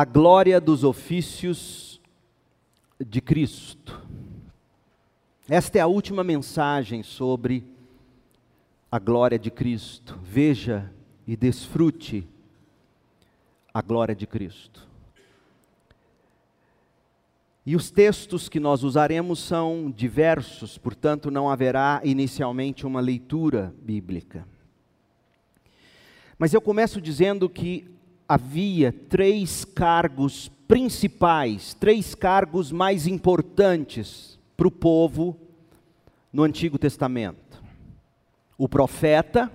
a glória dos ofícios de Cristo. Esta é a última mensagem sobre a glória de Cristo. Veja e desfrute a glória de Cristo. E os textos que nós usaremos são diversos, portanto, não haverá inicialmente uma leitura bíblica. Mas eu começo dizendo que havia três cargos principais, três cargos mais importantes para o povo no Antigo Testamento. O profeta,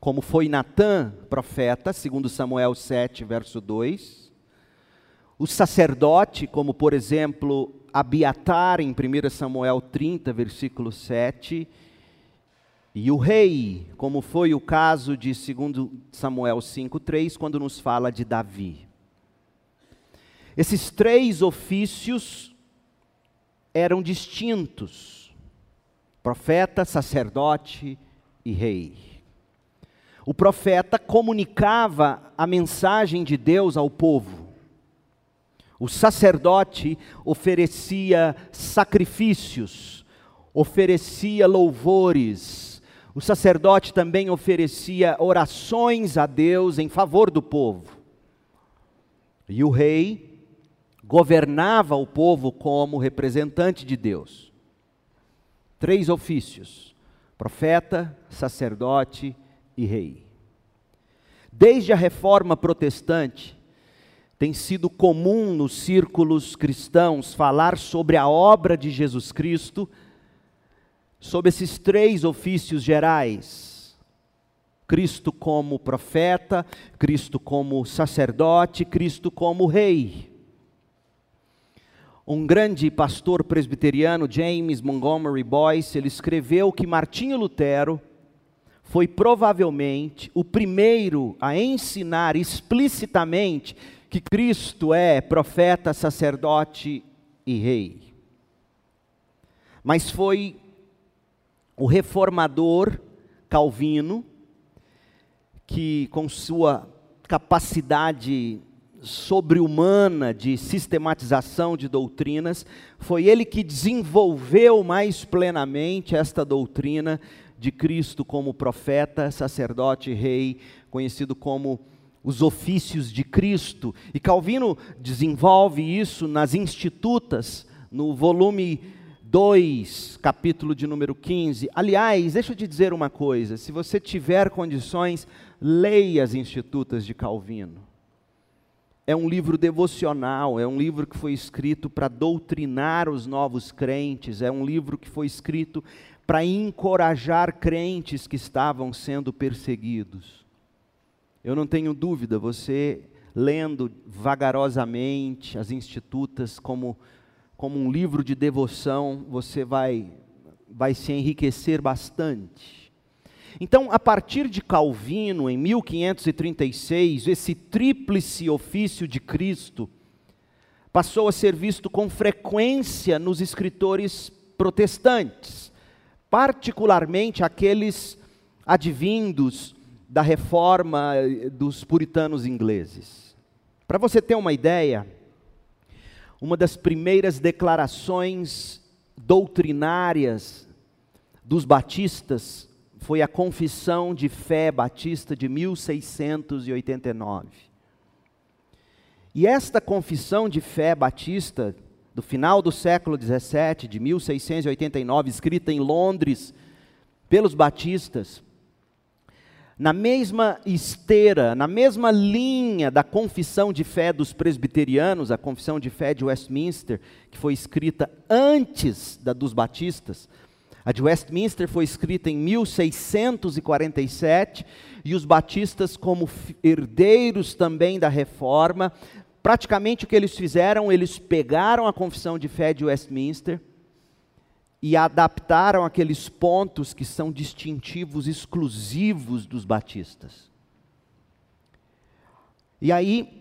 como foi Natã, profeta, segundo Samuel 7, verso 2. O sacerdote, como por exemplo Abiatar, em 1 Samuel 30, versículo 7. E o rei, como foi o caso de 2 Samuel 5,3, quando nos fala de Davi. Esses três ofícios eram distintos: profeta, sacerdote e rei. O profeta comunicava a mensagem de Deus ao povo. O sacerdote oferecia sacrifícios, oferecia louvores, o sacerdote também oferecia orações a Deus em favor do povo. E o rei governava o povo como representante de Deus. Três ofícios: profeta, sacerdote e rei. Desde a reforma protestante, tem sido comum nos círculos cristãos falar sobre a obra de Jesus Cristo sob esses três ofícios gerais: Cristo como profeta, Cristo como sacerdote, Cristo como rei. Um grande pastor presbiteriano, James Montgomery Boyce, ele escreveu que Martinho Lutero foi provavelmente o primeiro a ensinar explicitamente que Cristo é profeta, sacerdote e rei. Mas foi o reformador Calvino, que com sua capacidade sobre-humana de sistematização de doutrinas, foi ele que desenvolveu mais plenamente esta doutrina de Cristo como profeta, sacerdote, rei, conhecido como os ofícios de Cristo. E Calvino desenvolve isso nas Institutas, no volume 2, capítulo de número 15. Aliás, deixa eu te dizer uma coisa: se você tiver condições, leia as Institutas de Calvino. É um livro devocional, é um livro que foi escrito para doutrinar os novos crentes, é um livro que foi escrito para encorajar crentes que estavam sendo perseguidos. Eu não tenho dúvida, você lendo vagarosamente as Institutas como como um livro de devoção, você vai, vai se enriquecer bastante. Então, a partir de Calvino, em 1536, esse tríplice ofício de Cristo passou a ser visto com frequência nos escritores protestantes, particularmente aqueles advindos da reforma dos puritanos ingleses. Para você ter uma ideia, uma das primeiras declarações doutrinárias dos batistas foi a Confissão de Fé Batista de 1689. E esta Confissão de Fé Batista, do final do século 17, de 1689, escrita em Londres pelos batistas, na mesma esteira, na mesma linha da confissão de fé dos presbiterianos, a confissão de fé de Westminster, que foi escrita antes da dos batistas. A de Westminster foi escrita em 1647 e os batistas, como herdeiros também da reforma, praticamente o que eles fizeram, eles pegaram a confissão de fé de Westminster e adaptaram aqueles pontos que são distintivos exclusivos dos batistas. E aí,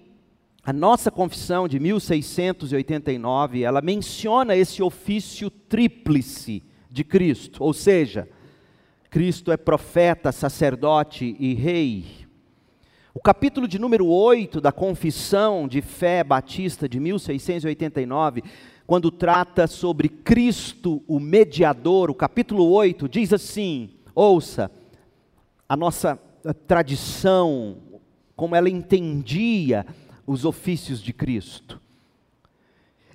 a nossa confissão de 1689, ela menciona esse ofício tríplice de Cristo, ou seja, Cristo é profeta, sacerdote e rei. O capítulo de número 8 da Confissão de Fé Batista de 1689, quando trata sobre Cristo, o mediador, o capítulo 8 diz assim: ouça, a nossa tradição, como ela entendia os ofícios de Cristo.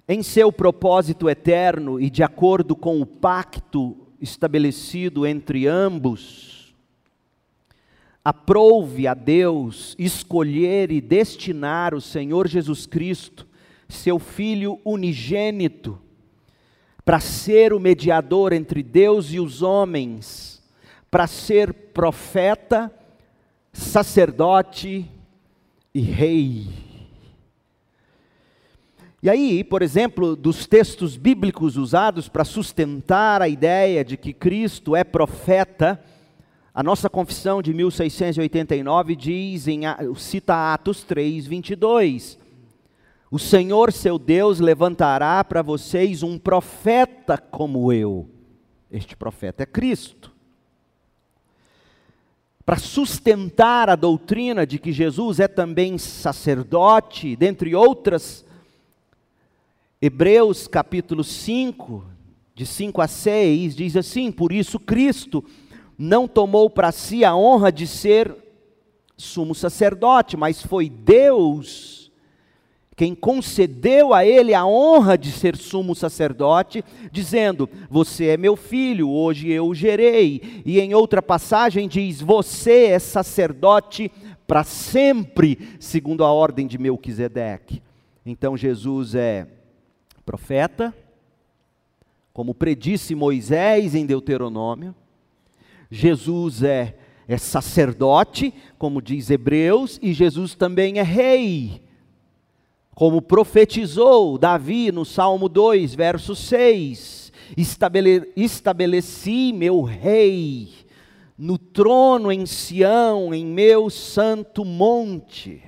Em seu propósito eterno e de acordo com o pacto estabelecido entre ambos, Aprove a Deus escolher e destinar o Senhor Jesus Cristo, seu Filho unigênito, para ser o mediador entre Deus e os homens, para ser profeta, sacerdote e rei. E aí, por exemplo, dos textos bíblicos usados para sustentar a ideia de que Cristo é profeta, a nossa confissão de 1689 diz, em, cita Atos 3, 22. O Senhor seu Deus levantará para vocês um profeta como eu. Este profeta é Cristo. Para sustentar a doutrina de que Jesus é também sacerdote, dentre outras, Hebreus capítulo 5, de 5 a 6, diz assim: Por isso Cristo não tomou para si a honra de ser sumo sacerdote, mas foi Deus quem concedeu a ele a honra de ser sumo sacerdote, dizendo: Você é meu filho, hoje eu o gerei. E em outra passagem diz: Você é sacerdote para sempre, segundo a ordem de Melquisedeque. Então Jesus é profeta, como predisse Moisés em Deuteronômio, Jesus é, é sacerdote, como diz Hebreus, e Jesus também é rei. Como profetizou Davi no Salmo 2, verso 6: Estabele, Estabeleci meu rei no trono em Sião, em meu santo monte.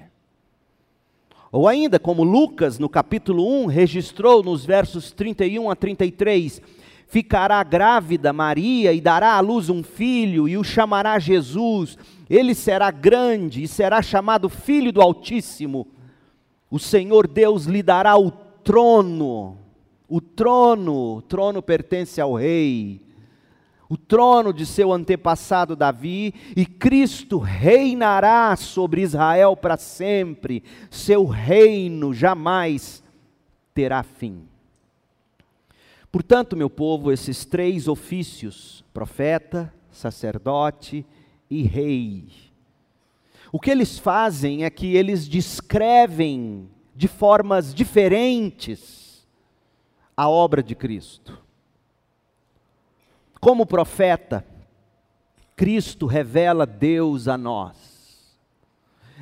Ou ainda, como Lucas, no capítulo 1, registrou nos versos 31 a 33, ficará grávida Maria e dará à luz um filho e o chamará Jesus. Ele será grande e será chamado Filho do Altíssimo. O Senhor Deus lhe dará o trono. O trono, o trono pertence ao rei. O trono de seu antepassado Davi, e Cristo reinará sobre Israel para sempre. Seu reino jamais terá fim. Portanto, meu povo, esses três ofícios, profeta, sacerdote e rei, o que eles fazem é que eles descrevem de formas diferentes a obra de Cristo. Como profeta, Cristo revela Deus a nós.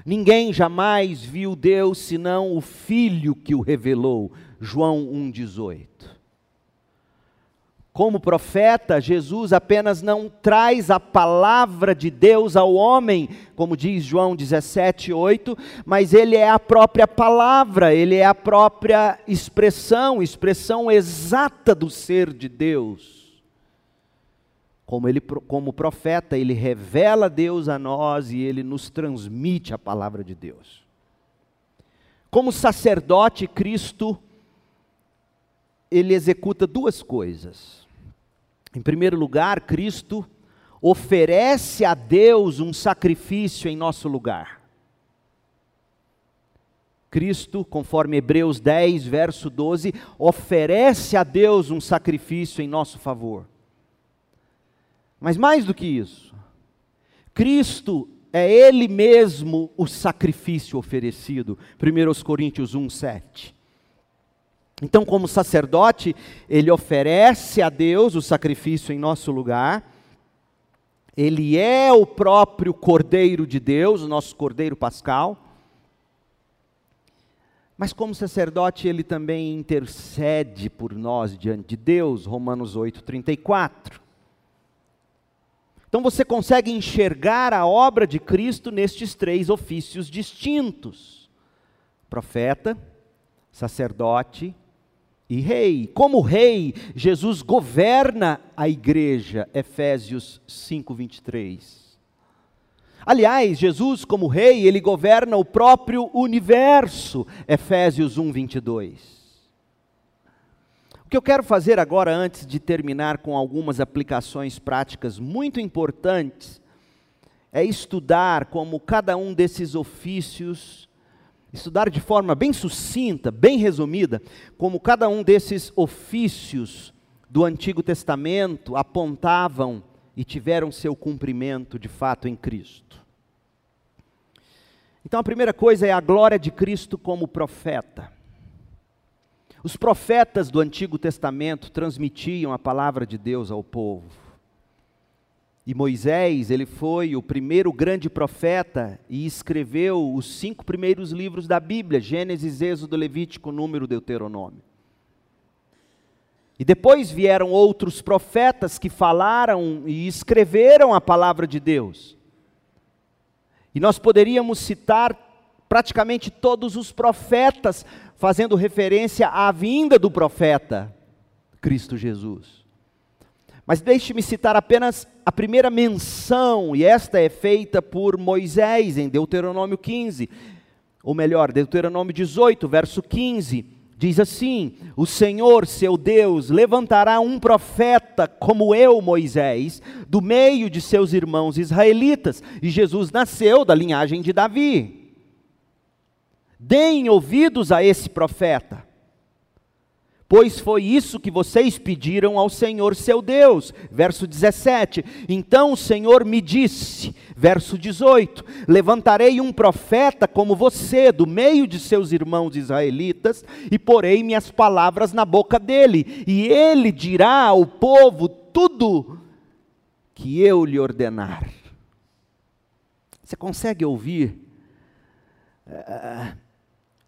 Ninguém jamais viu Deus senão o Filho que o revelou. João 1,18. Como profeta, Jesus apenas não traz a palavra de Deus ao homem, como diz João 17:8, mas ele é a própria palavra, ele é a própria expressão, expressão exata do ser de Deus. Como ele como profeta, ele revela Deus a nós e ele nos transmite a palavra de Deus. Como sacerdote, Cristo ele executa duas coisas. Em primeiro lugar, Cristo oferece a Deus um sacrifício em nosso lugar. Cristo, conforme Hebreus 10, verso 12, oferece a Deus um sacrifício em nosso favor. Mas mais do que isso, Cristo é Ele mesmo o sacrifício oferecido. 1 Coríntios 1, 7. Então, como sacerdote, ele oferece a Deus o sacrifício em nosso lugar. Ele é o próprio Cordeiro de Deus, o nosso Cordeiro Pascal. Mas como sacerdote, ele também intercede por nós diante de Deus, Romanos 8:34. Então você consegue enxergar a obra de Cristo nestes três ofícios distintos: profeta, sacerdote e rei. Como rei, Jesus governa a igreja, Efésios 5:23. Aliás, Jesus, como rei, ele governa o próprio universo. Efésios 1, 22. O que eu quero fazer agora, antes de terminar com algumas aplicações práticas muito importantes, é estudar como cada um desses ofícios, estudar de forma bem sucinta, bem resumida, como cada um desses ofícios do Antigo Testamento apontavam e tiveram seu cumprimento de fato em Cristo. Então a primeira coisa é a glória de Cristo como profeta. Os profetas do Antigo Testamento transmitiam a palavra de Deus ao povo. E Moisés, ele foi o primeiro grande profeta e escreveu os cinco primeiros livros da Bíblia: Gênesis, Êxodo, Levítico, Número, Deuteronômio. E depois vieram outros profetas que falaram e escreveram a palavra de Deus. E nós poderíamos citar praticamente todos os profetas, fazendo referência à vinda do profeta, Cristo Jesus. Mas deixe-me citar apenas a primeira menção, e esta é feita por Moisés em Deuteronômio 15, ou melhor, Deuteronômio 18, verso 15 Diz assim: O Senhor, seu Deus, levantará um profeta como eu, Moisés, do meio de seus irmãos israelitas. E Jesus nasceu da linhagem de Davi. Deem ouvidos a esse profeta pois foi isso que vocês pediram ao Senhor seu Deus. Verso 17: Então o Senhor me disse, verso 18: Levantarei um profeta como você, do meio de seus irmãos israelitas, e porei minhas palavras na boca dele, e ele dirá ao povo tudo que eu lhe ordenar. Você consegue ouvir? Uh,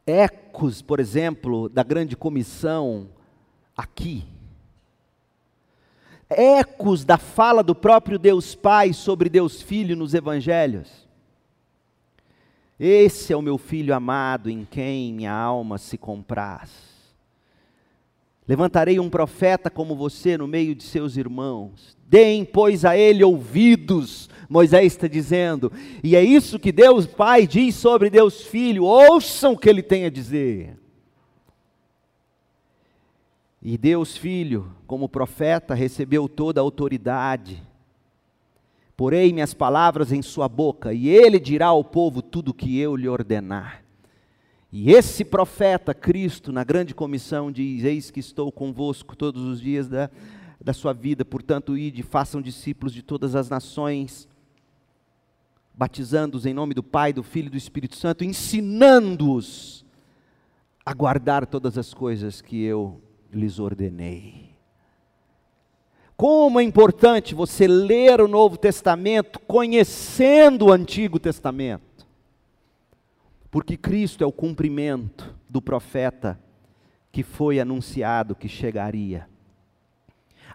ecos, por exemplo, da grande comissão aqui. Ecos da fala do próprio Deus Pai sobre Deus Filho nos evangelhos. Esse é o meu filho amado em quem minha alma se compraz. Levantarei um profeta como você no meio de seus irmãos. Deem, pois, a ele ouvidos, Moisés está dizendo. E é isso que Deus Pai diz sobre Deus Filho. Ouçam o que ele tem a dizer. E Deus Filho, como profeta, recebeu toda a autoridade. Porei minhas palavras em sua boca, e ele dirá ao povo tudo o que eu lhe ordenar. E esse profeta, Cristo, na grande comissão, diz: Eis que estou convosco todos os dias da, da sua vida, portanto, ide, façam discípulos de todas as nações, batizando-os em nome do Pai, do Filho e do Espírito Santo, ensinando-os a guardar todas as coisas que eu lhes ordenei. Como é importante você ler o Novo Testamento conhecendo o Antigo Testamento, porque Cristo é o cumprimento do profeta que foi anunciado que chegaria.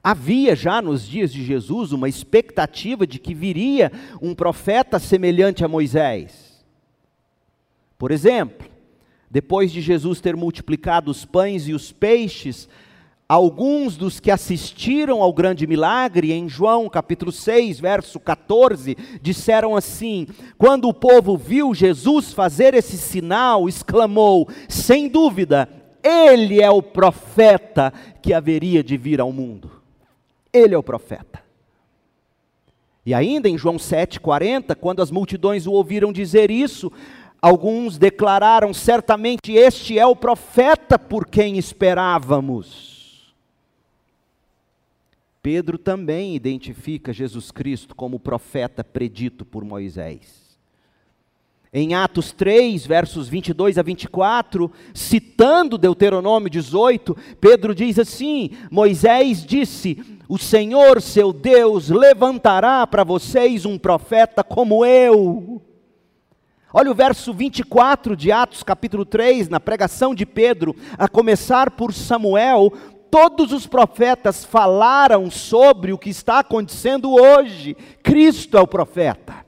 Havia já nos dias de Jesus uma expectativa de que viria um profeta semelhante a Moisés. Por exemplo, depois de Jesus ter multiplicado os pães e os peixes, alguns dos que assistiram ao grande milagre, em João capítulo 6, verso 14, disseram assim: Quando o povo viu Jesus fazer esse sinal, exclamou: Sem dúvida, ele é o profeta que haveria de vir ao mundo. Ele é o profeta. E ainda em João 7,40, quando as multidões o ouviram dizer isso, Alguns declararam: certamente este é o profeta por quem esperávamos. Pedro também identifica Jesus Cristo como o profeta predito por Moisés. Em Atos 3, versos 22 a 24, citando Deuteronômio 18, Pedro diz assim: Moisés disse: O Senhor, seu Deus, levantará para vocês um profeta como eu Olha o verso 24 de Atos, capítulo 3, na pregação de Pedro, a começar por Samuel, todos os profetas falaram sobre o que está acontecendo hoje. Cristo é o profeta.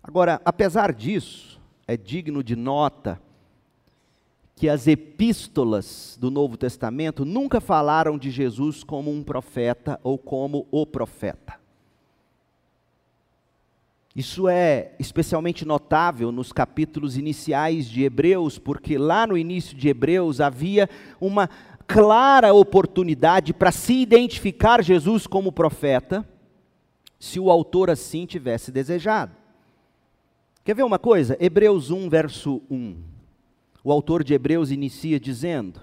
Agora, apesar disso, é digno de nota que as epístolas do Novo Testamento nunca falaram de Jesus como um profeta ou como o profeta. Isso é especialmente notável nos capítulos iniciais de Hebreus, porque lá no início de Hebreus havia uma clara oportunidade para se identificar Jesus como profeta, se o autor assim tivesse desejado. Quer ver uma coisa? Hebreus 1, verso 1. O autor de Hebreus inicia dizendo: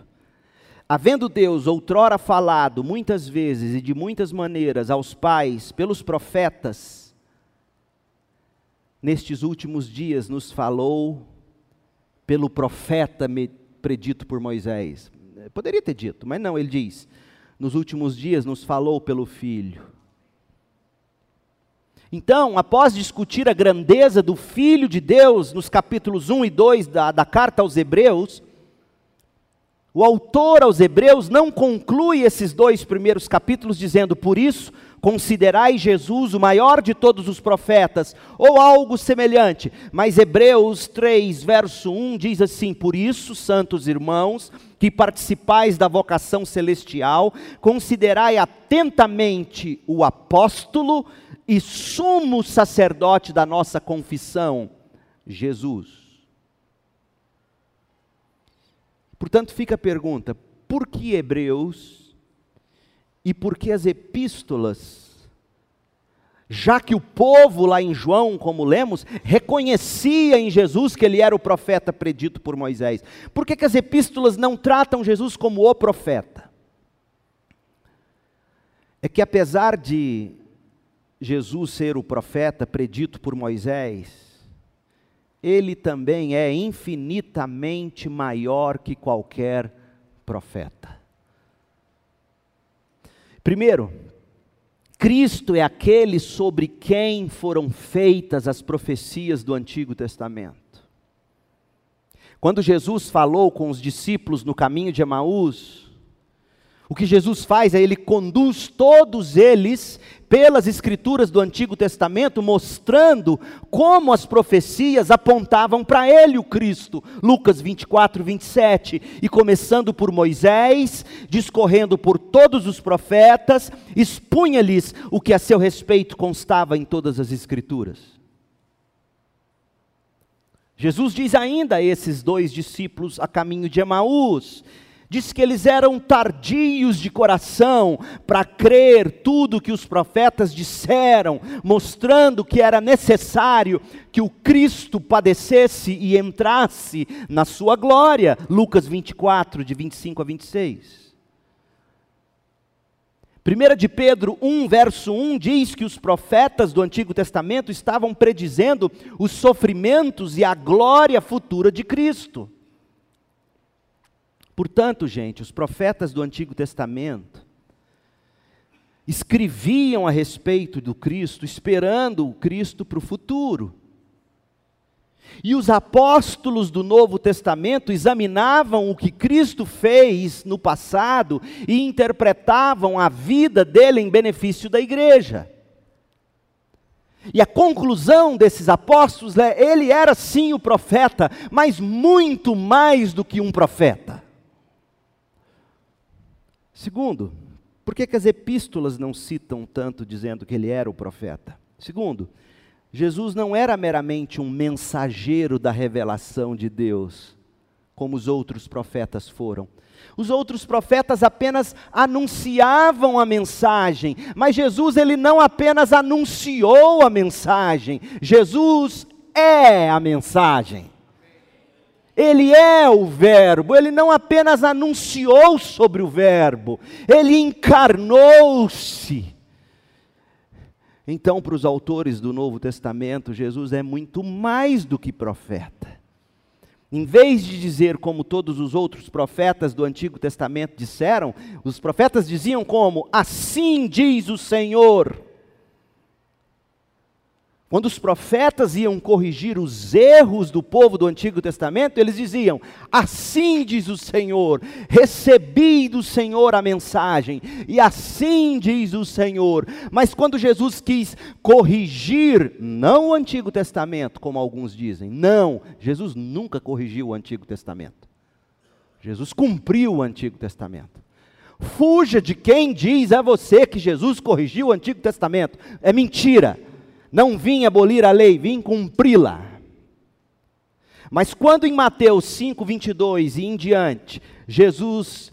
Havendo Deus outrora falado muitas vezes e de muitas maneiras aos pais pelos profetas, nestes últimos dias nos falou pelo profeta predito por Moisés. Poderia ter dito, mas não, ele diz: nos últimos dias nos falou pelo Filho. Então, após discutir a grandeza do Filho de Deus, nos capítulos 1 e 2 da, da carta aos Hebreus, o autor aos Hebreus não conclui esses dois primeiros capítulos dizendo, por isso, considerai Jesus o maior de todos os profetas, ou algo semelhante. Mas Hebreus 3, verso 1 diz assim: Por isso, santos irmãos, que participais da vocação celestial, considerai atentamente o apóstolo e sumo sacerdote da nossa confissão, Jesus Portanto, fica a pergunta: por que Hebreus e por que as epístolas? Já que o povo lá em João, como lemos, reconhecia em Jesus que ele era o profeta predito por Moisés. Por que, que as epístolas não tratam Jesus como o profeta? É que apesar de Jesus ser o profeta predito por Moisés, ele também é infinitamente maior que qualquer profeta. Primeiro, Cristo é aquele sobre quem foram feitas as profecias do Antigo Testamento. Quando Jesus falou com os discípulos no caminho de Emaús, o que Jesus faz é ele conduz todos eles pelas escrituras do Antigo Testamento, mostrando como as profecias apontavam para ele, o Cristo. Lucas 24, 27. E começando por Moisés, discorrendo por todos os profetas, expunha-lhes o que a seu respeito constava em todas as escrituras. Jesus diz ainda a esses dois discípulos a caminho de Emaús: Diz que eles eram tardios de coração para crer tudo que os profetas disseram, mostrando que era necessário que o Cristo padecesse e entrasse na sua glória. Lucas 24, de 25 a 26. 1 de Pedro 1, verso 1 diz que os profetas do Antigo Testamento estavam predizendo os sofrimentos e a glória futura de Cristo. Portanto, gente, os profetas do Antigo Testamento escreviam a respeito do Cristo, esperando o Cristo para o futuro. E os apóstolos do Novo Testamento examinavam o que Cristo fez no passado e interpretavam a vida dele em benefício da igreja. E a conclusão desses apóstolos é: ele era sim o profeta, mas muito mais do que um profeta. Segundo, por que, que as epístolas não citam tanto dizendo que ele era o profeta? Segundo, Jesus não era meramente um mensageiro da revelação de Deus, como os outros profetas foram. Os outros profetas apenas anunciavam a mensagem, mas Jesus ele não apenas anunciou a mensagem, Jesus é a mensagem. Ele é o Verbo, ele não apenas anunciou sobre o Verbo, ele encarnou-se. Então, para os autores do Novo Testamento, Jesus é muito mais do que profeta. Em vez de dizer como todos os outros profetas do Antigo Testamento disseram, os profetas diziam como: Assim diz o Senhor. Quando os profetas iam corrigir os erros do povo do Antigo Testamento, eles diziam: Assim diz o Senhor, recebi do Senhor a mensagem, e assim diz o Senhor. Mas quando Jesus quis corrigir, não o Antigo Testamento, como alguns dizem, não, Jesus nunca corrigiu o Antigo Testamento. Jesus cumpriu o Antigo Testamento. Fuja de quem diz a você que Jesus corrigiu o Antigo Testamento. É mentira. Não vim abolir a lei, vim cumpri-la. Mas quando em Mateus 5, 22 e em diante, Jesus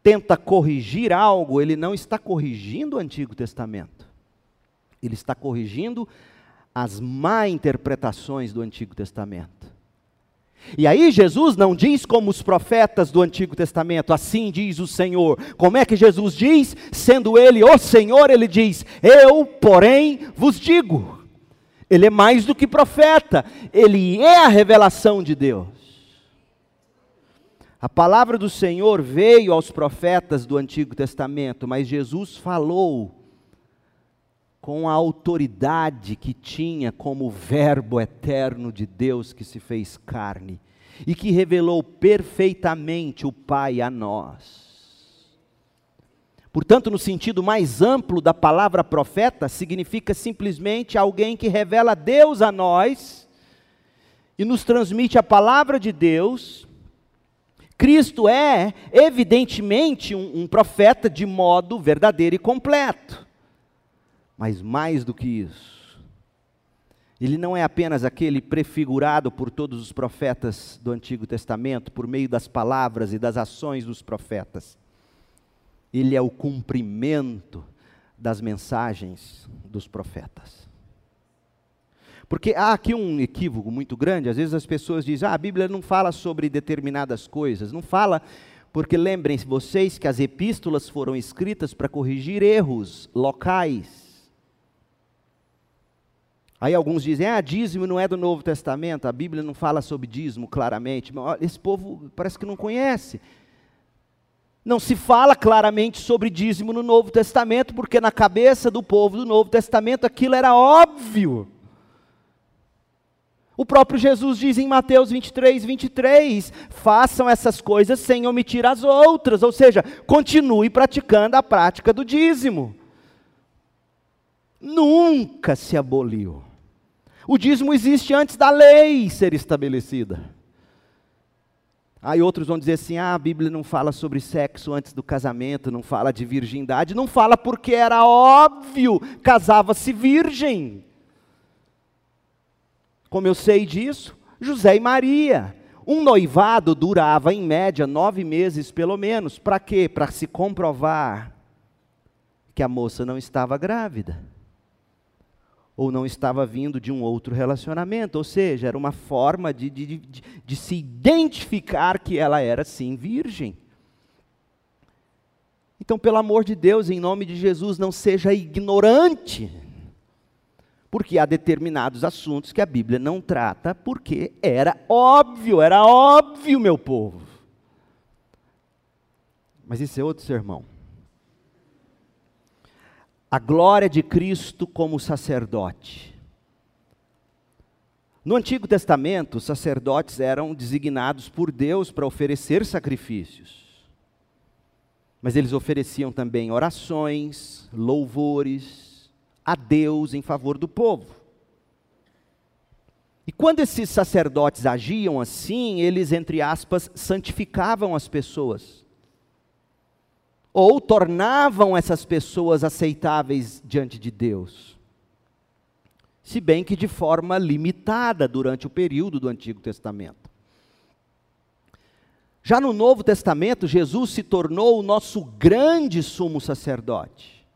tenta corrigir algo, ele não está corrigindo o Antigo Testamento. Ele está corrigindo as má interpretações do Antigo Testamento. E aí Jesus não diz como os profetas do Antigo Testamento, assim diz o Senhor. Como é que Jesus diz? Sendo ele o Senhor, ele diz: Eu, porém, vos digo. Ele é mais do que profeta, ele é a revelação de Deus. A palavra do Senhor veio aos profetas do Antigo Testamento, mas Jesus falou com a autoridade que tinha como Verbo eterno de Deus que se fez carne e que revelou perfeitamente o Pai a nós. Portanto, no sentido mais amplo da palavra profeta, significa simplesmente alguém que revela Deus a nós e nos transmite a palavra de Deus. Cristo é, evidentemente, um, um profeta de modo verdadeiro e completo. Mas mais do que isso, ele não é apenas aquele prefigurado por todos os profetas do Antigo Testamento, por meio das palavras e das ações dos profetas. Ele é o cumprimento das mensagens dos profetas. Porque há aqui um equívoco muito grande, às vezes as pessoas dizem: ah, a Bíblia não fala sobre determinadas coisas, não fala, porque lembrem-se vocês que as epístolas foram escritas para corrigir erros locais Aí alguns dizem, ah, dízimo não é do Novo Testamento, a Bíblia não fala sobre dízimo claramente. Esse povo parece que não conhece. Não se fala claramente sobre dízimo no Novo Testamento, porque na cabeça do povo do Novo Testamento aquilo era óbvio. O próprio Jesus diz em Mateus 23, 23: façam essas coisas sem omitir as outras, ou seja, continue praticando a prática do dízimo. Nunca se aboliu. O dízimo existe antes da lei ser estabelecida. Aí outros vão dizer assim: ah, a Bíblia não fala sobre sexo antes do casamento, não fala de virgindade, não fala porque era óbvio, casava-se virgem. Como eu sei disso? José e Maria. Um noivado durava em média nove meses pelo menos. Para quê? Para se comprovar que a moça não estava grávida ou não estava vindo de um outro relacionamento, ou seja, era uma forma de, de, de, de se identificar que ela era sim virgem. Então, pelo amor de Deus, em nome de Jesus, não seja ignorante, porque há determinados assuntos que a Bíblia não trata, porque era óbvio, era óbvio, meu povo. Mas isso é outro sermão a glória de Cristo como sacerdote. No Antigo Testamento, os sacerdotes eram designados por Deus para oferecer sacrifícios. Mas eles ofereciam também orações, louvores a Deus em favor do povo. E quando esses sacerdotes agiam assim, eles, entre aspas, santificavam as pessoas ou tornavam essas pessoas aceitáveis diante de Deus. Se bem que de forma limitada durante o período do Antigo Testamento. Já no Novo Testamento, Jesus se tornou o nosso grande sumo sacerdote.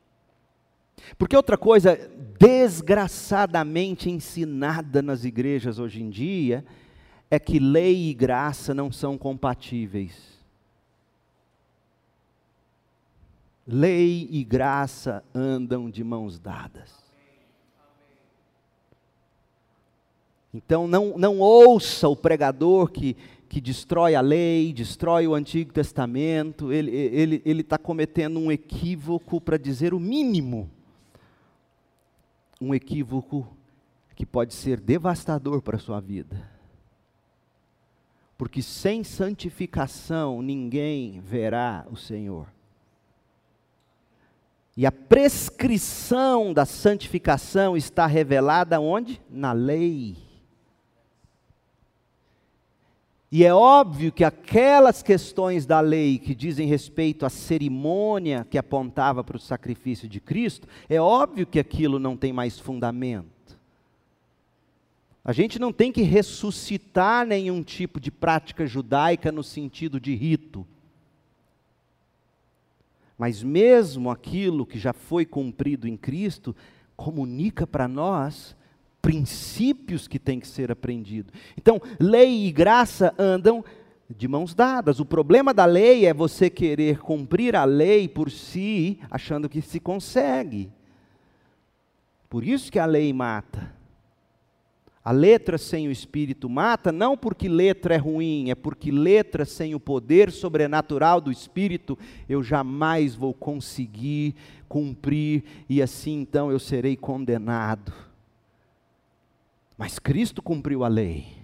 Porque outra coisa desgraçadamente ensinada nas igrejas hoje em dia é que lei e graça não são compatíveis. Lei e graça andam de mãos dadas. Então não, não ouça o pregador que, que destrói a lei, destrói o Antigo Testamento, ele está ele, ele tá cometendo um equívoco para dizer o mínimo. Um equívoco que pode ser devastador para a sua vida. Porque sem santificação ninguém verá o Senhor. E a prescrição da santificação está revelada onde? Na lei. E é óbvio que aquelas questões da lei que dizem respeito à cerimônia que apontava para o sacrifício de Cristo, é óbvio que aquilo não tem mais fundamento. A gente não tem que ressuscitar nenhum tipo de prática judaica no sentido de rito. Mas mesmo aquilo que já foi cumprido em Cristo, comunica para nós princípios que têm que ser aprendidos. Então, lei e graça andam de mãos dadas. O problema da lei é você querer cumprir a lei por si, achando que se consegue. Por isso que a lei mata. A letra sem o espírito mata, não porque letra é ruim, é porque letra sem o poder sobrenatural do espírito eu jamais vou conseguir cumprir e assim então eu serei condenado. Mas Cristo cumpriu a lei.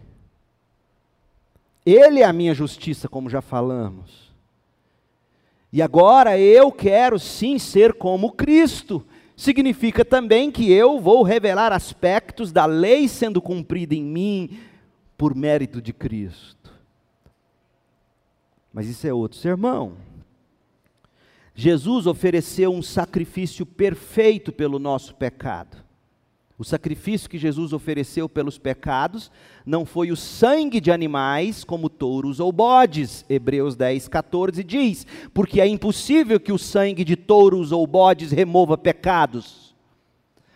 Ele é a minha justiça, como já falamos. E agora eu quero sim ser como Cristo. Significa também que eu vou revelar aspectos da lei sendo cumprida em mim por mérito de Cristo. Mas isso é outro sermão. Jesus ofereceu um sacrifício perfeito pelo nosso pecado. O sacrifício que Jesus ofereceu pelos pecados não foi o sangue de animais, como touros ou bodes. Hebreus 10, 14 diz: Porque é impossível que o sangue de touros ou bodes remova pecados.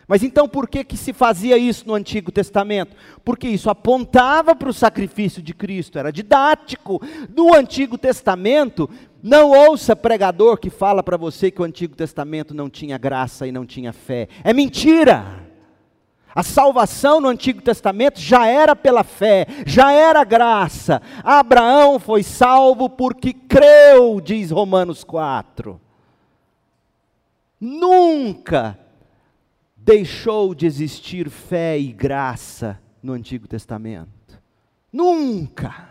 Mas então por que, que se fazia isso no Antigo Testamento? Porque isso apontava para o sacrifício de Cristo, era didático. No Antigo Testamento, não ouça pregador que fala para você que o Antigo Testamento não tinha graça e não tinha fé. É mentira. A salvação no Antigo Testamento já era pela fé, já era graça. Abraão foi salvo porque creu, diz Romanos 4. Nunca deixou de existir fé e graça no Antigo Testamento. Nunca.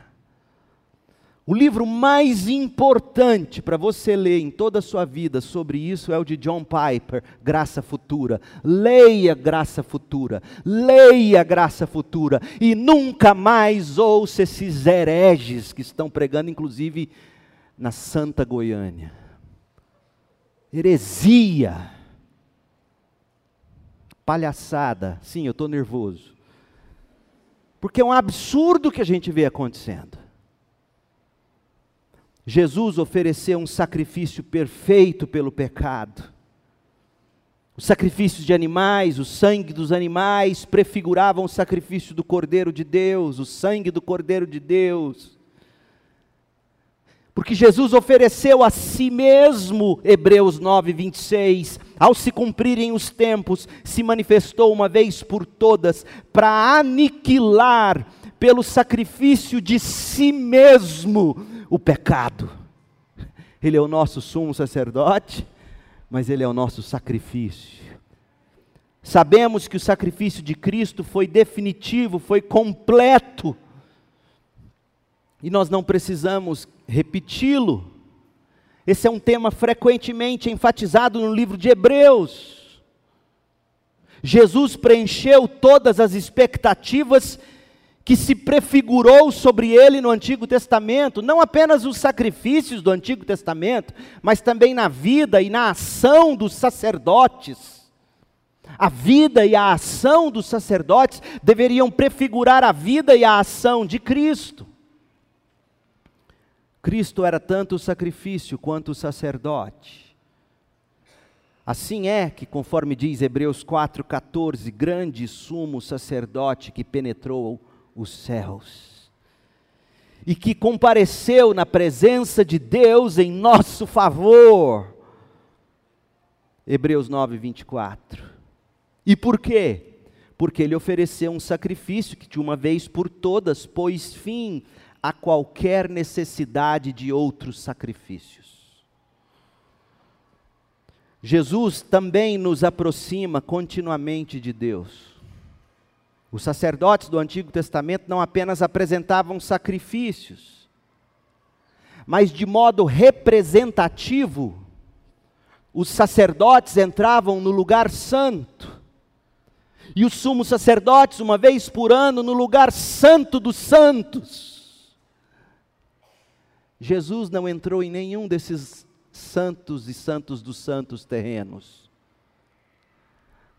O livro mais importante para você ler em toda a sua vida sobre isso é o de John Piper, Graça Futura. Leia Graça Futura, leia Graça Futura e nunca mais ouça esses hereges que estão pregando, inclusive na Santa Goiânia. Heresia, palhaçada. Sim, eu estou nervoso. Porque é um absurdo que a gente vê acontecendo. Jesus ofereceu um sacrifício perfeito pelo pecado. Os sacrifícios de animais, o sangue dos animais prefiguravam o sacrifício do Cordeiro de Deus, o sangue do Cordeiro de Deus. Porque Jesus ofereceu a si mesmo, Hebreus 9, 26, ao se cumprirem os tempos, se manifestou uma vez por todas para aniquilar pelo sacrifício de si mesmo o pecado. Ele é o nosso sumo sacerdote, mas ele é o nosso sacrifício. Sabemos que o sacrifício de Cristo foi definitivo, foi completo. E nós não precisamos repeti-lo. Esse é um tema frequentemente enfatizado no livro de Hebreus. Jesus preencheu todas as expectativas que se prefigurou sobre ele no Antigo Testamento, não apenas os sacrifícios do Antigo Testamento, mas também na vida e na ação dos sacerdotes. A vida e a ação dos sacerdotes deveriam prefigurar a vida e a ação de Cristo. Cristo era tanto o sacrifício quanto o sacerdote. Assim é que, conforme diz Hebreus 4,14, grande sumo sacerdote que penetrou os céus. E que compareceu na presença de Deus em nosso favor. Hebreus 9, 24. E por quê? Porque ele ofereceu um sacrifício que de uma vez por todas pôs fim a qualquer necessidade de outros sacrifícios. Jesus também nos aproxima continuamente de Deus. Os sacerdotes do Antigo Testamento não apenas apresentavam sacrifícios, mas de modo representativo, os sacerdotes entravam no lugar santo, e os sumos sacerdotes, uma vez por ano, no lugar santo dos santos. Jesus não entrou em nenhum desses santos e santos dos santos terrenos.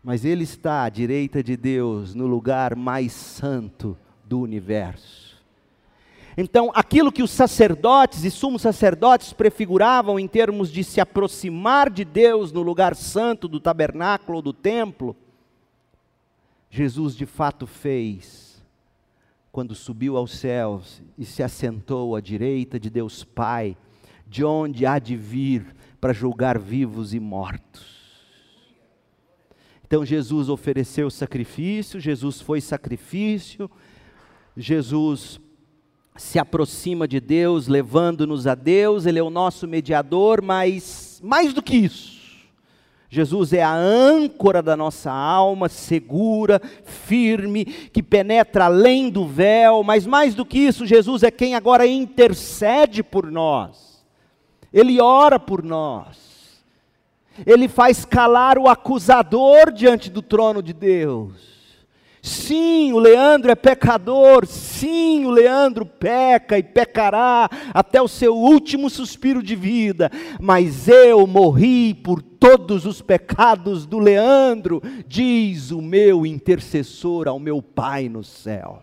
Mas ele está à direita de Deus, no lugar mais santo do universo. Então, aquilo que os sacerdotes e sumos sacerdotes prefiguravam em termos de se aproximar de Deus no lugar santo do tabernáculo ou do templo, Jesus de fato fez quando subiu aos céus e se assentou à direita de Deus Pai, de onde há de vir para julgar vivos e mortos. Então Jesus ofereceu sacrifício, Jesus foi sacrifício, Jesus se aproxima de Deus, levando-nos a Deus, Ele é o nosso mediador, mas mais do que isso, Jesus é a âncora da nossa alma, segura, firme, que penetra além do véu, mas mais do que isso, Jesus é quem agora intercede por nós, Ele ora por nós. Ele faz calar o acusador diante do trono de Deus. Sim, o Leandro é pecador, sim, o Leandro peca e pecará até o seu último suspiro de vida, mas eu morri por todos os pecados do Leandro, diz o meu intercessor ao meu Pai no céu.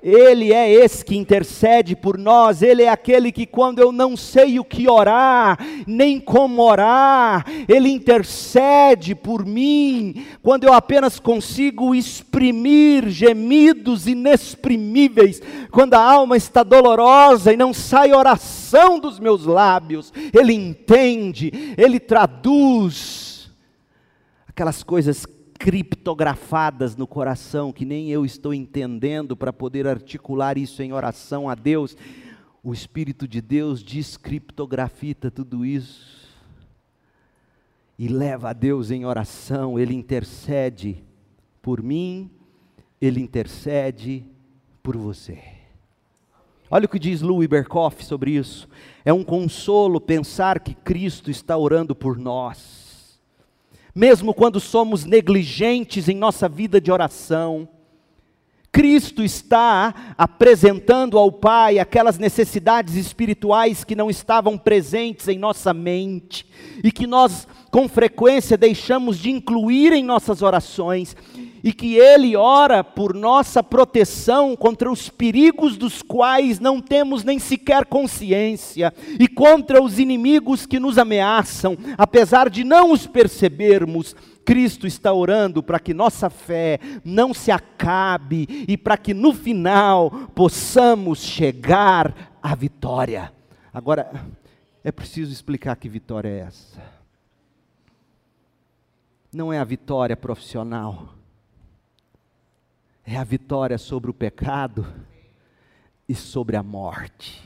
Ele é esse que intercede por nós, Ele é aquele que, quando eu não sei o que orar, nem como orar, Ele intercede por mim, quando eu apenas consigo exprimir gemidos inexprimíveis, quando a alma está dolorosa e não sai oração dos meus lábios, Ele entende, Ele traduz aquelas coisas criptografadas no coração que nem eu estou entendendo para poder articular isso em oração a Deus. O Espírito de Deus descriptografita tudo isso e leva a Deus em oração, Ele intercede por mim, Ele intercede por você. Olha o que diz Louis Berkoff sobre isso. É um consolo pensar que Cristo está orando por nós mesmo quando somos negligentes em nossa vida de oração. Cristo está apresentando ao Pai aquelas necessidades espirituais que não estavam presentes em nossa mente e que nós, com frequência, deixamos de incluir em nossas orações e que Ele ora por nossa proteção contra os perigos dos quais não temos nem sequer consciência, e contra os inimigos que nos ameaçam, apesar de não os percebermos. Cristo está orando para que nossa fé não se acabe e para que no final possamos chegar à vitória. Agora, é preciso explicar que vitória é essa. Não é a vitória profissional é a vitória sobre o pecado e sobre a morte.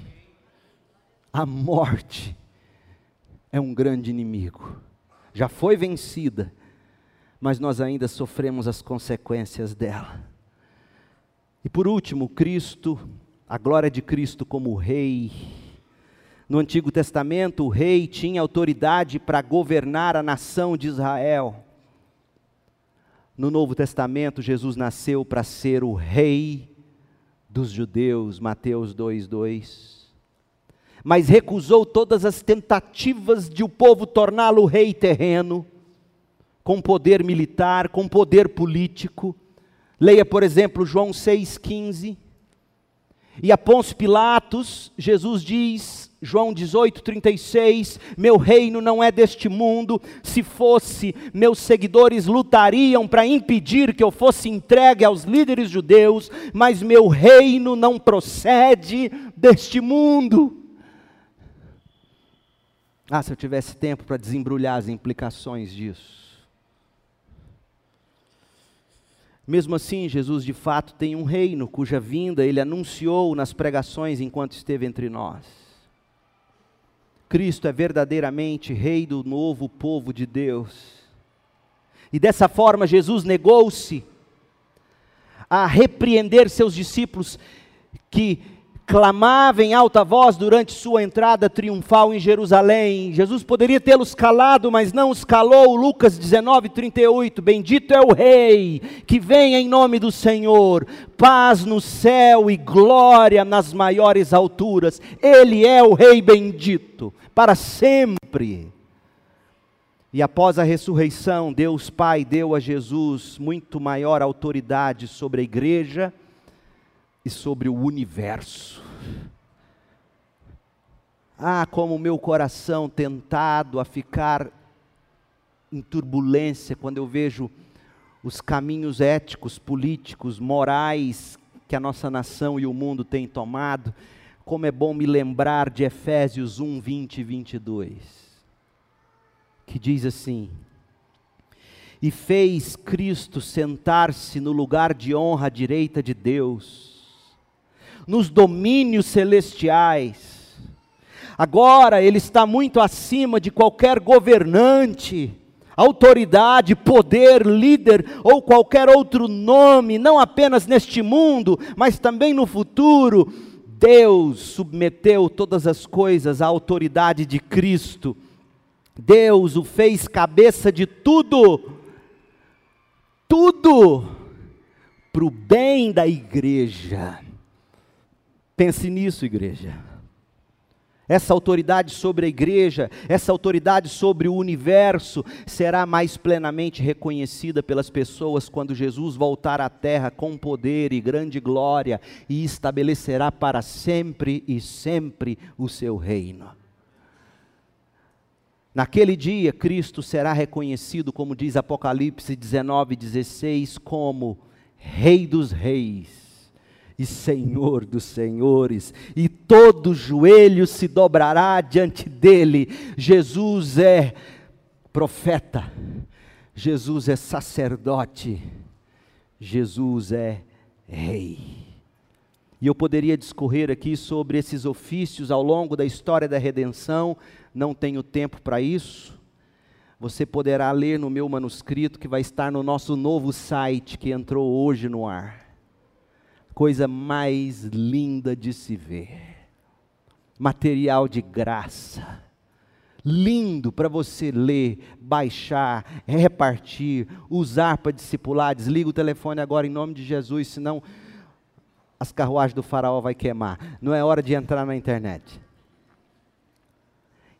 A morte é um grande inimigo, já foi vencida, mas nós ainda sofremos as consequências dela. E por último, Cristo, a glória de Cristo como Rei. No Antigo Testamento, o rei tinha autoridade para governar a nação de Israel. No Novo Testamento, Jesus nasceu para ser o rei dos judeus, Mateus 2:2. Mas recusou todas as tentativas de o povo torná-lo rei terreno, com poder militar, com poder político. Leia, por exemplo, João 6,15. E a Pôncio Pilatos, Jesus diz: João 18, 36, meu reino não é deste mundo, se fosse, meus seguidores lutariam para impedir que eu fosse entregue aos líderes judeus, mas meu reino não procede deste mundo. Ah, se eu tivesse tempo para desembrulhar as implicações disso. Mesmo assim, Jesus de fato tem um reino cuja vinda ele anunciou nas pregações enquanto esteve entre nós. Cristo é verdadeiramente Rei do novo povo de Deus. E dessa forma, Jesus negou-se a repreender seus discípulos que clamava em alta voz durante sua entrada triunfal em Jerusalém. Jesus poderia tê-los calado, mas não os calou. Lucas 19, 38. Bendito é o Rei que vem em nome do Senhor, paz no céu e glória nas maiores alturas. Ele é o Rei bendito para sempre. E após a ressurreição, Deus Pai deu a Jesus muito maior autoridade sobre a igreja e sobre o universo. Ah, como o meu coração tentado a ficar em turbulência quando eu vejo os caminhos éticos, políticos, morais que a nossa nação e o mundo têm tomado, como é bom me lembrar de Efésios 1, 20 e 22, que diz assim: E fez Cristo sentar-se no lugar de honra à direita de Deus, nos domínios celestiais. Agora ele está muito acima de qualquer governante, autoridade, poder, líder ou qualquer outro nome, não apenas neste mundo, mas também no futuro. Deus submeteu todas as coisas à autoridade de Cristo. Deus o fez cabeça de tudo, tudo, para o bem da igreja. Pense nisso, igreja. Essa autoridade sobre a igreja, essa autoridade sobre o universo, será mais plenamente reconhecida pelas pessoas quando Jesus voltar à terra com poder e grande glória e estabelecerá para sempre e sempre o seu reino. Naquele dia, Cristo será reconhecido, como diz Apocalipse 19, 16, como Rei dos Reis e Senhor dos senhores, e todo joelho se dobrará diante dele. Jesus é profeta, Jesus é sacerdote, Jesus é rei. E eu poderia discorrer aqui sobre esses ofícios ao longo da história da redenção, não tenho tempo para isso. Você poderá ler no meu manuscrito que vai estar no nosso novo site que entrou hoje no ar coisa mais linda de se ver. Material de graça. Lindo para você ler, baixar, repartir, usar para discipular. Desliga o telefone agora em nome de Jesus, senão as carruagens do faraó vai queimar. Não é hora de entrar na internet.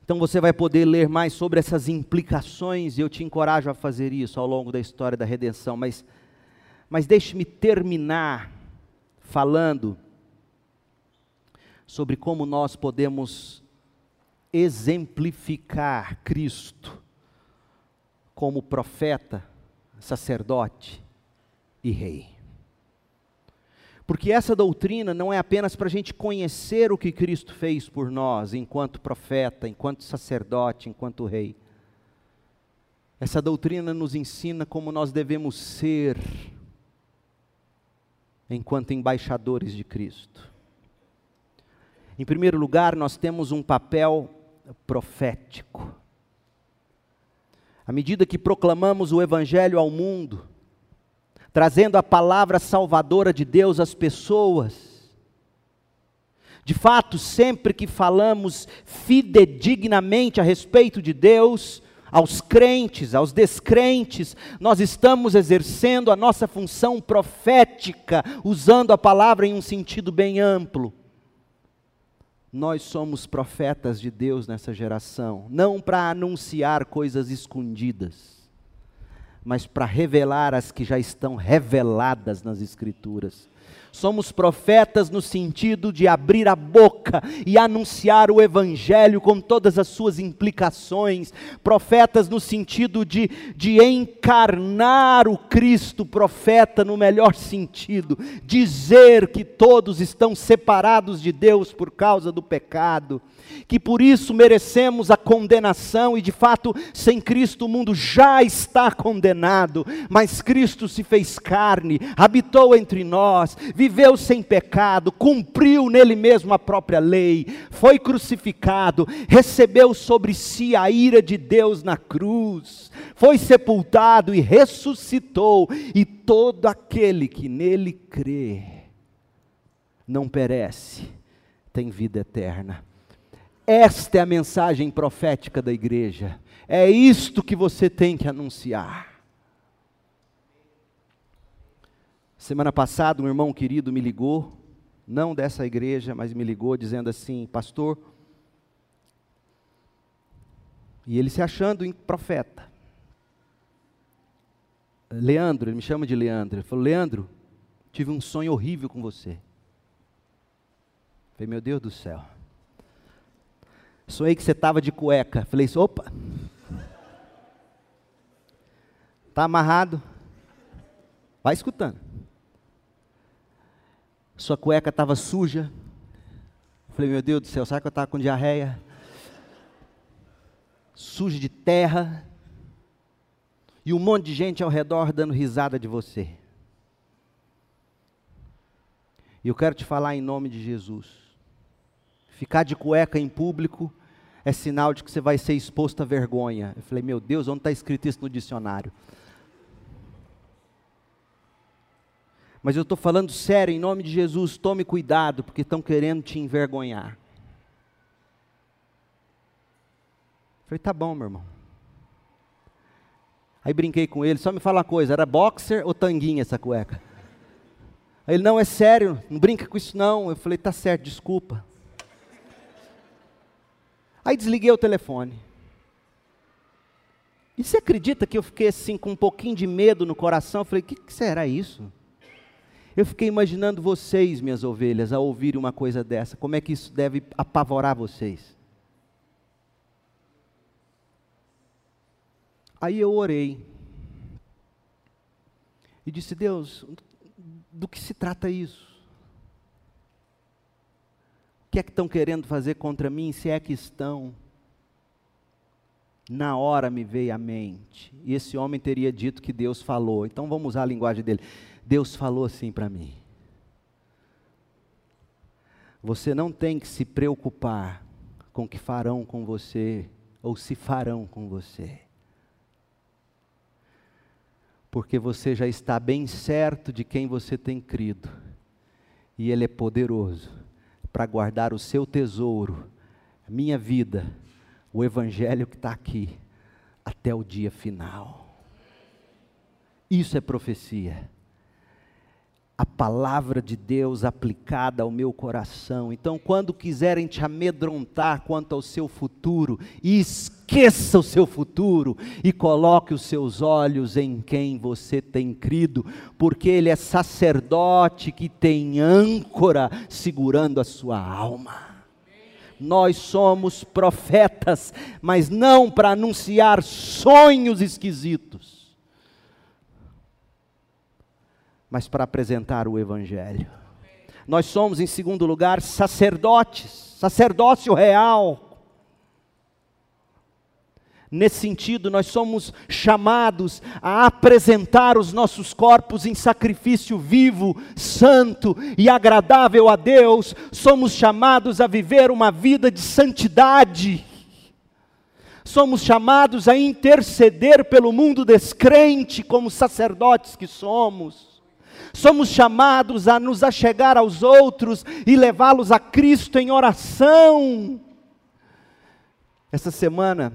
Então você vai poder ler mais sobre essas implicações e eu te encorajo a fazer isso ao longo da história da redenção, mas mas deixe-me terminar falando sobre como nós podemos exemplificar Cristo como profeta, sacerdote e rei. Porque essa doutrina não é apenas para a gente conhecer o que Cristo fez por nós, enquanto profeta, enquanto sacerdote, enquanto rei. Essa doutrina nos ensina como nós devemos ser enquanto embaixadores de Cristo. Em primeiro lugar, nós temos um papel profético. À medida que proclamamos o Evangelho ao mundo, trazendo a palavra salvadora de Deus às pessoas, de fato, sempre que falamos fidedignamente a respeito de Deus, aos crentes, aos descrentes, nós estamos exercendo a nossa função profética, usando a palavra em um sentido bem amplo. Nós somos profetas de Deus nessa geração, não para anunciar coisas escondidas, mas para revelar as que já estão reveladas nas Escrituras. Somos profetas no sentido de abrir a boca e anunciar o Evangelho com todas as suas implicações. Profetas no sentido de, de encarnar o Cristo, profeta no melhor sentido. Dizer que todos estão separados de Deus por causa do pecado que por isso merecemos a condenação, e de fato, sem Cristo o mundo já está condenado, mas Cristo se fez carne, habitou entre nós, viveu sem pecado, cumpriu nele mesmo a própria lei, foi crucificado, recebeu sobre si a ira de Deus na cruz, foi sepultado e ressuscitou, e todo aquele que nele crê, não perece, tem vida eterna. Esta é a mensagem profética da igreja. É isto que você tem que anunciar. Semana passada, um irmão querido me ligou, não dessa igreja, mas me ligou dizendo assim: Pastor, e ele se achando profeta. Leandro, ele me chama de Leandro. Ele falou: Leandro, tive um sonho horrível com você. Falei, meu Deus do céu. Sonhei que você estava de cueca. Falei, opa. Está amarrado? Vai escutando. Sua cueca estava suja. Falei, meu Deus do céu, será que eu estava com diarreia? Suja de terra. E um monte de gente ao redor dando risada de você. E eu quero te falar em nome de Jesus. Ficar de cueca em público é sinal de que você vai ser exposto à vergonha. Eu falei, meu Deus, onde está escrito isso no dicionário? Mas eu estou falando sério, em nome de Jesus, tome cuidado, porque estão querendo te envergonhar. Falei, tá bom, meu irmão. Aí brinquei com ele, só me fala uma coisa, era boxer ou tanguinha essa cueca? Aí ele, não, é sério, não brinca com isso não. Eu falei, tá certo, desculpa. Aí desliguei o telefone. E você acredita que eu fiquei assim com um pouquinho de medo no coração? Eu falei, o que, que será isso? Eu fiquei imaginando vocês, minhas ovelhas, a ouvirem uma coisa dessa. Como é que isso deve apavorar vocês? Aí eu orei. E disse: Deus, do que se trata isso? que é que estão querendo fazer contra mim, se é que estão? Na hora me veio à mente, e esse homem teria dito que Deus falou, então vamos usar a linguagem dele. Deus falou assim para mim. Você não tem que se preocupar com o que farão com você, ou se farão com você. Porque você já está bem certo de quem você tem crido, e Ele é poderoso para guardar o seu tesouro, a minha vida, o Evangelho que está aqui, até o dia final. Isso é profecia. A palavra de Deus aplicada ao meu coração. Então, quando quiserem te amedrontar quanto ao seu futuro, esqueça o seu futuro e coloque os seus olhos em quem você tem crido, porque Ele é sacerdote que tem âncora segurando a sua alma. Nós somos profetas, mas não para anunciar sonhos esquisitos, mas para apresentar o Evangelho. Nós somos, em segundo lugar, sacerdotes, sacerdócio real Nesse sentido, nós somos chamados a apresentar os nossos corpos em sacrifício vivo, santo e agradável a Deus. Somos chamados a viver uma vida de santidade. Somos chamados a interceder pelo mundo descrente, como sacerdotes que somos. Somos chamados a nos achegar aos outros e levá-los a Cristo em oração. Essa semana,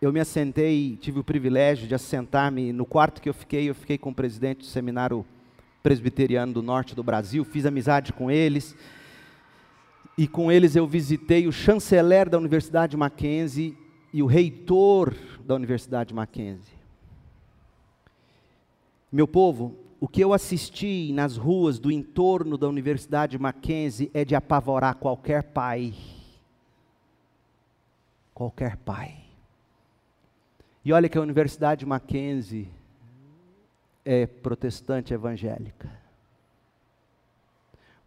eu me assentei, tive o privilégio de assentar-me no quarto que eu fiquei, eu fiquei com o presidente do seminário presbiteriano do norte do Brasil, fiz amizade com eles, e com eles eu visitei o chanceler da Universidade Mackenzie e o reitor da Universidade Mackenzie. Meu povo, o que eu assisti nas ruas do entorno da Universidade Mackenzie é de apavorar qualquer pai. Qualquer pai. E olha que a Universidade Mackenzie é protestante evangélica.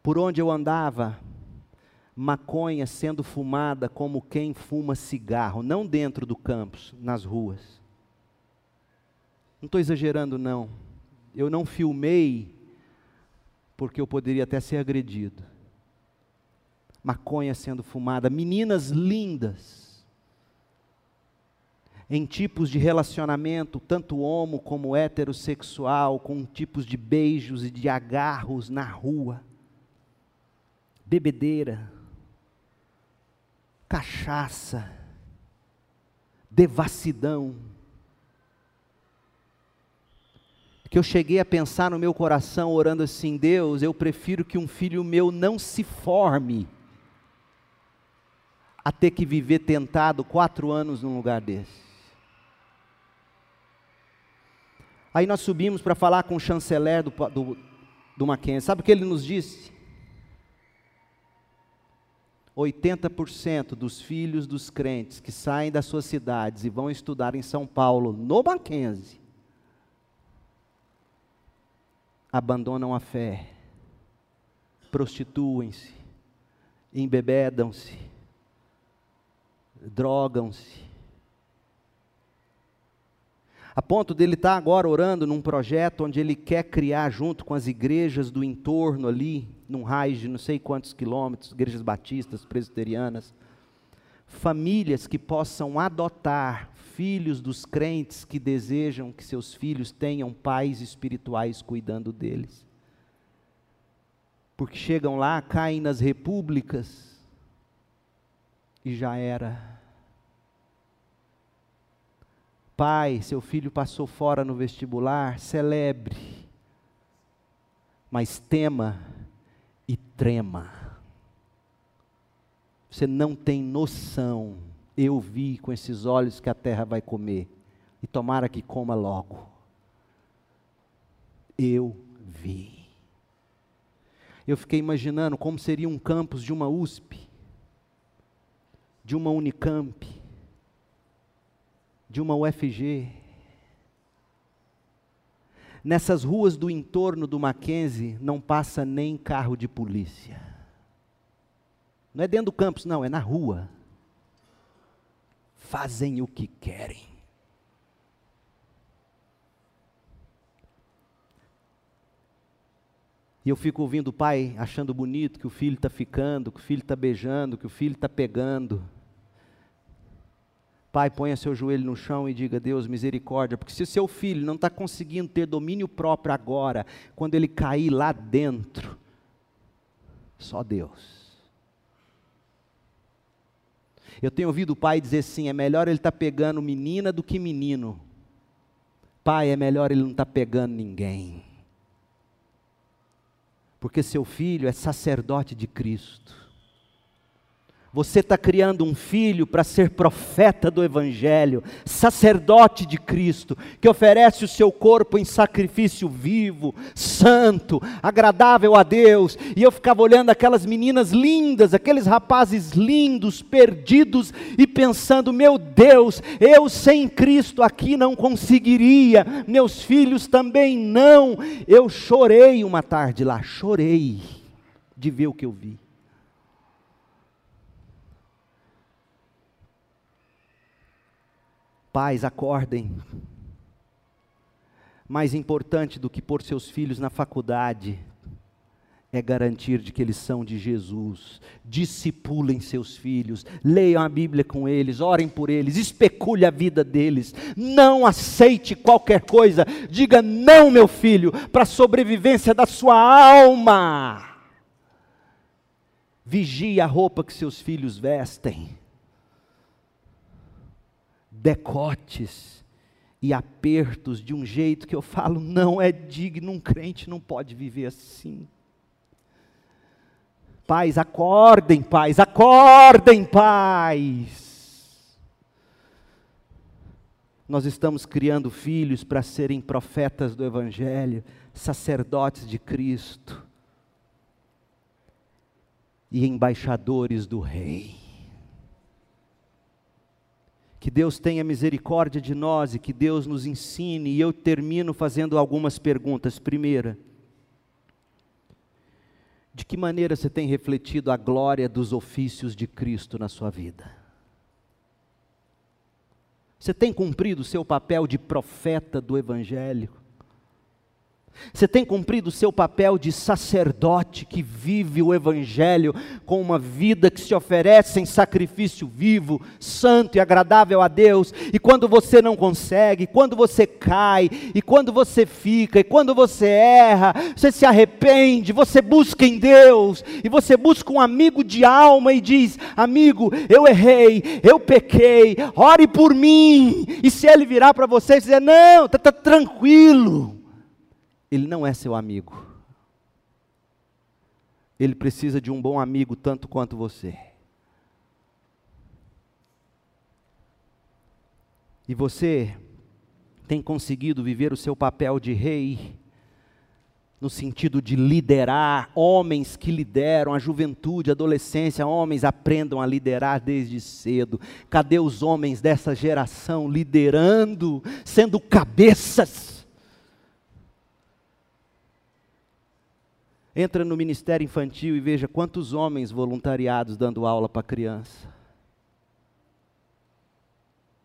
Por onde eu andava, maconha sendo fumada como quem fuma cigarro, não dentro do campus, nas ruas. Não estou exagerando, não. Eu não filmei porque eu poderia até ser agredido. Maconha sendo fumada, meninas lindas em tipos de relacionamento, tanto homo como heterossexual, com tipos de beijos e de agarros na rua. bebedeira, cachaça, devassidão. Que eu cheguei a pensar no meu coração, orando assim: Deus, eu prefiro que um filho meu não se forme, a ter que viver tentado quatro anos num lugar desse. Aí nós subimos para falar com o chanceler do, do, do Mackenzie. Sabe o que ele nos disse? 80% dos filhos dos crentes que saem das suas cidades e vão estudar em São Paulo, no Mackenzie, abandonam a fé, prostituem-se, embebedam-se, drogam-se, a ponto dele estar tá agora orando num projeto onde ele quer criar, junto com as igrejas do entorno ali, num raio de não sei quantos quilômetros, igrejas batistas, presbiterianas, famílias que possam adotar filhos dos crentes que desejam que seus filhos tenham pais espirituais cuidando deles. Porque chegam lá, caem nas repúblicas e já era Pai, seu filho passou fora no vestibular, celebre, mas tema e trema. Você não tem noção. Eu vi com esses olhos que a terra vai comer, e tomara que coma logo. Eu vi. Eu fiquei imaginando como seria um campus de uma USP, de uma Unicamp, de uma UFG. Nessas ruas do entorno do Mackenzie não passa nem carro de polícia. Não é dentro do campus, não, é na rua. Fazem o que querem. E eu fico ouvindo o pai achando bonito que o filho está ficando, que o filho está beijando, que o filho está pegando. Pai, ponha seu joelho no chão e diga: Deus, misericórdia, porque se o seu filho não está conseguindo ter domínio próprio agora, quando ele cair lá dentro, só Deus. Eu tenho ouvido o pai dizer assim: é melhor ele estar tá pegando menina do que menino. Pai, é melhor ele não estar tá pegando ninguém. Porque seu filho é sacerdote de Cristo. Você está criando um filho para ser profeta do Evangelho, sacerdote de Cristo, que oferece o seu corpo em sacrifício vivo, santo, agradável a Deus. E eu ficava olhando aquelas meninas lindas, aqueles rapazes lindos, perdidos, e pensando: meu Deus, eu sem Cristo aqui não conseguiria, meus filhos também não. Eu chorei uma tarde lá, chorei de ver o que eu vi. Pais, acordem. Mais importante do que pôr seus filhos na faculdade é garantir de que eles são de Jesus. Discipulem seus filhos, leiam a Bíblia com eles, orem por eles, especule a vida deles. Não aceite qualquer coisa. Diga não, meu filho, para a sobrevivência da sua alma. Vigie a roupa que seus filhos vestem decotes e apertos de um jeito que eu falo, não é digno, um crente não pode viver assim. Pais, acordem, pais, acordem, pais. Nós estamos criando filhos para serem profetas do Evangelho, sacerdotes de Cristo e embaixadores do Rei. Que Deus tenha misericórdia de nós e que Deus nos ensine. E eu termino fazendo algumas perguntas. Primeira, de que maneira você tem refletido a glória dos ofícios de Cristo na sua vida? Você tem cumprido o seu papel de profeta do Evangelho? Você tem cumprido o seu papel de sacerdote que vive o Evangelho com uma vida que se oferece em sacrifício vivo, santo e agradável a Deus. E quando você não consegue, quando você cai, e quando você fica, e quando você erra, você se arrepende, você busca em Deus, e você busca um amigo de alma e diz: Amigo, eu errei, eu pequei, ore por mim. E se ele virar para você e dizer: Não, está tá tranquilo ele não é seu amigo. Ele precisa de um bom amigo tanto quanto você. E você tem conseguido viver o seu papel de rei, no sentido de liderar, homens que lideram, a juventude, a adolescência, homens aprendam a liderar desde cedo. Cadê os homens dessa geração liderando, sendo cabeças? Entra no ministério infantil e veja quantos homens voluntariados dando aula para criança.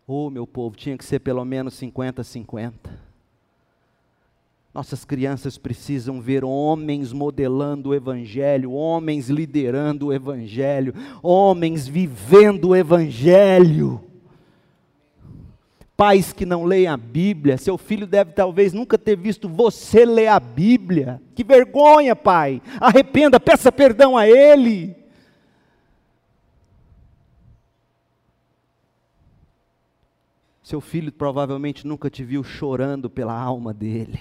Oh, meu povo, tinha que ser pelo menos 50 50. Nossas crianças precisam ver homens modelando o Evangelho, homens liderando o Evangelho, homens vivendo o Evangelho pais que não leem a Bíblia, seu filho deve talvez nunca ter visto você ler a Bíblia. Que vergonha, pai! Arrependa, peça perdão a ele. Seu filho provavelmente nunca te viu chorando pela alma dele.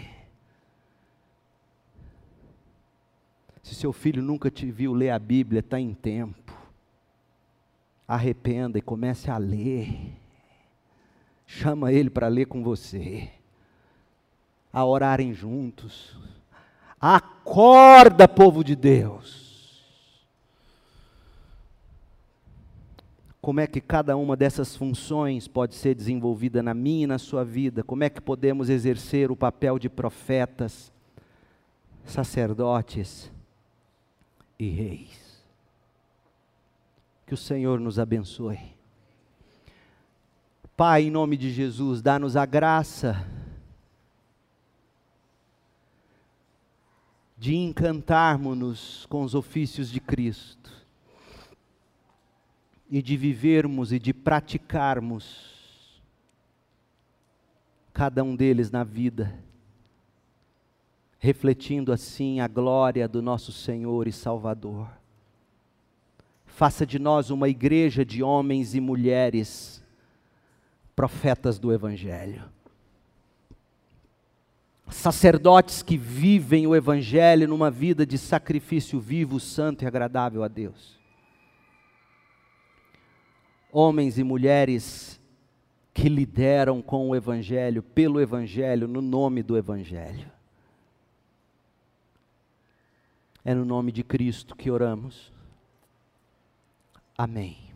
Se seu filho nunca te viu ler a Bíblia, está em tempo. Arrependa e comece a ler. Chama ele para ler com você, a orarem juntos. Acorda, povo de Deus. Como é que cada uma dessas funções pode ser desenvolvida na minha e na sua vida? Como é que podemos exercer o papel de profetas, sacerdotes e reis? Que o Senhor nos abençoe. Pai, em nome de Jesus, dá-nos a graça de encantarmos-nos com os ofícios de Cristo e de vivermos e de praticarmos cada um deles na vida, refletindo assim a glória do nosso Senhor e Salvador. Faça de nós uma igreja de homens e mulheres profetas do Evangelho. Sacerdotes que vivem o Evangelho numa vida de sacrifício vivo, santo e agradável a Deus. Homens e mulheres que lideram com o Evangelho, pelo Evangelho, no nome do Evangelho. É no nome de Cristo que oramos. Amém.